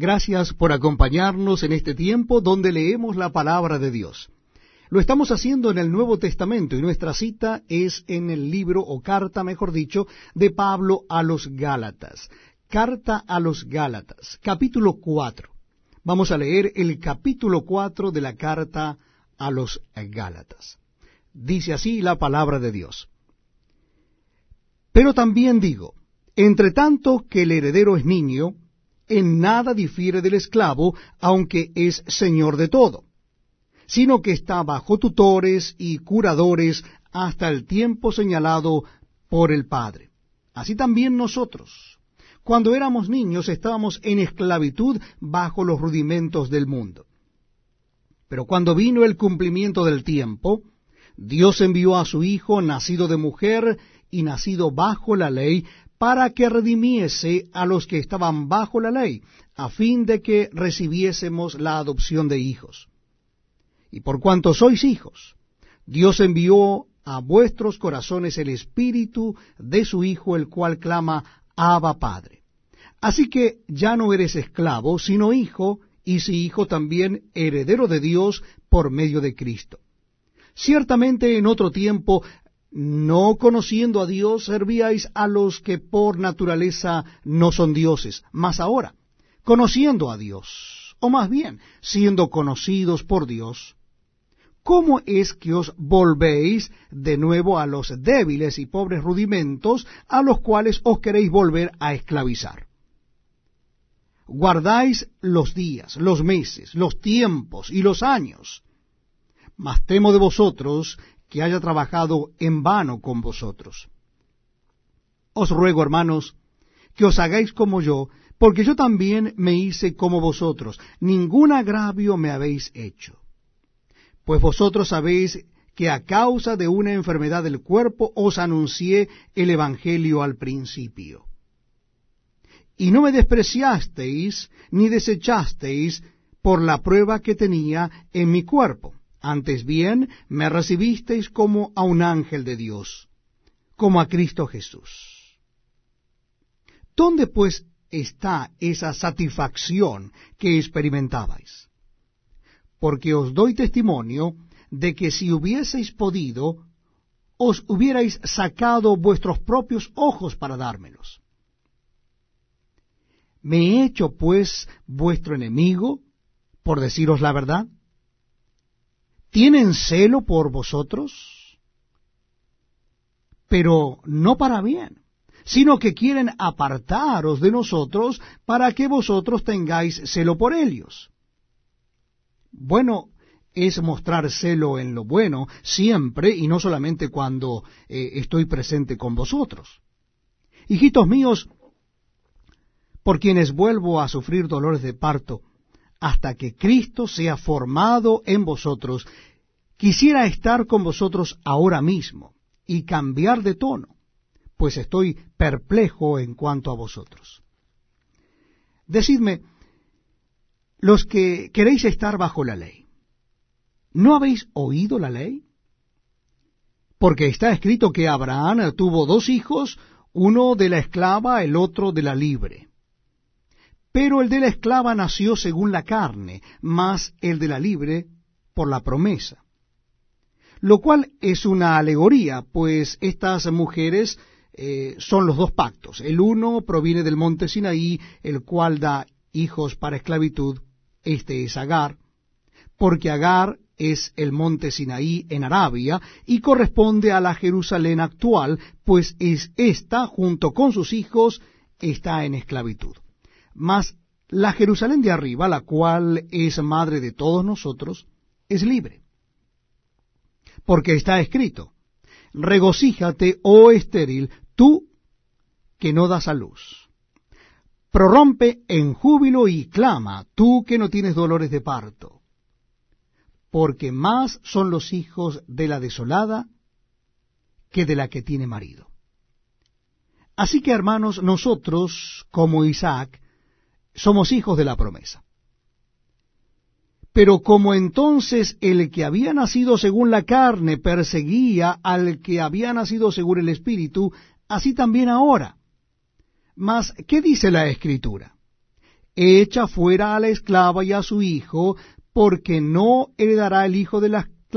Gracias por acompañarnos en este tiempo donde leemos la palabra de Dios. Lo estamos haciendo en el Nuevo Testamento y nuestra cita es en el libro o carta, mejor dicho, de Pablo a los Gálatas. Carta a los Gálatas, capítulo 4. Vamos a leer el capítulo 4 de la carta a los Gálatas. Dice así la palabra de Dios. Pero también digo, entre tanto que el heredero es niño, en nada difiere del esclavo, aunque es señor de todo, sino que está bajo tutores y curadores hasta el tiempo señalado por el Padre. Así también nosotros, cuando éramos niños, estábamos en esclavitud bajo los rudimentos del mundo. Pero cuando vino el cumplimiento del tiempo, Dios envió a su Hijo, nacido de mujer y nacido bajo la ley, para que redimiese a los que estaban bajo la ley, a fin de que recibiésemos la adopción de hijos. Y por cuanto sois hijos, Dios envió a vuestros corazones el espíritu de su Hijo, el cual clama, Abba Padre. Así que ya no eres esclavo, sino hijo, y si hijo también heredero de Dios por medio de Cristo. Ciertamente en otro tiempo no conociendo a Dios, servíais a los que por naturaleza no son dioses, mas ahora, conociendo a Dios, o más bien, siendo conocidos por Dios, ¿cómo es que os volvéis de nuevo a los débiles y pobres rudimentos a los cuales os queréis volver a esclavizar? Guardáis los días, los meses, los tiempos y los años. Mas temo de vosotros que haya trabajado en vano con vosotros. Os ruego, hermanos, que os hagáis como yo, porque yo también me hice como vosotros, ningún agravio me habéis hecho. Pues vosotros sabéis que a causa de una enfermedad del cuerpo os anuncié el Evangelio al principio. Y no me despreciasteis ni desechasteis por la prueba que tenía en mi cuerpo antes bien, me recibisteis como a un ángel de Dios, como a Cristo Jesús. ¿Dónde pues está esa satisfacción que experimentabais? Porque os doy testimonio de que si hubieseis podido, os hubierais sacado vuestros propios ojos para dármelos. ¿Me he hecho pues vuestro enemigo por deciros la verdad? Tienen celo por vosotros, pero no para bien, sino que quieren apartaros de nosotros para que vosotros tengáis celo por ellos. Bueno es mostrar celo en lo bueno siempre y no solamente cuando eh, estoy presente con vosotros. Hijitos míos, por quienes vuelvo a sufrir dolores de parto, hasta que Cristo sea formado en vosotros, quisiera estar con vosotros ahora mismo y cambiar de tono, pues estoy perplejo en cuanto a vosotros. Decidme, los que queréis estar bajo la ley, ¿no habéis oído la ley? Porque está escrito que Abraham tuvo dos hijos, uno de la esclava, el otro de la libre. Pero el de la esclava nació según la carne, más el de la libre por la promesa. Lo cual es una alegoría, pues estas mujeres eh, son los dos pactos. El uno proviene del monte Sinaí, el cual da hijos para esclavitud. Este es Agar, porque Agar es el monte Sinaí en Arabia y corresponde a la Jerusalén actual, pues es esta, junto con sus hijos, está en esclavitud. Mas la Jerusalén de arriba, la cual es madre de todos nosotros, es libre. Porque está escrito, regocíjate, oh estéril, tú que no das a luz. Prorrompe en júbilo y clama, tú que no tienes dolores de parto. Porque más son los hijos de la desolada que de la que tiene marido. Así que, hermanos, nosotros, como Isaac, somos hijos de la promesa. Pero como entonces el que había nacido según la carne perseguía al que había nacido según el Espíritu, así también ahora. Mas, ¿qué dice la Escritura? echa fuera a la esclava y a su hijo, porque no heredará el hijo de la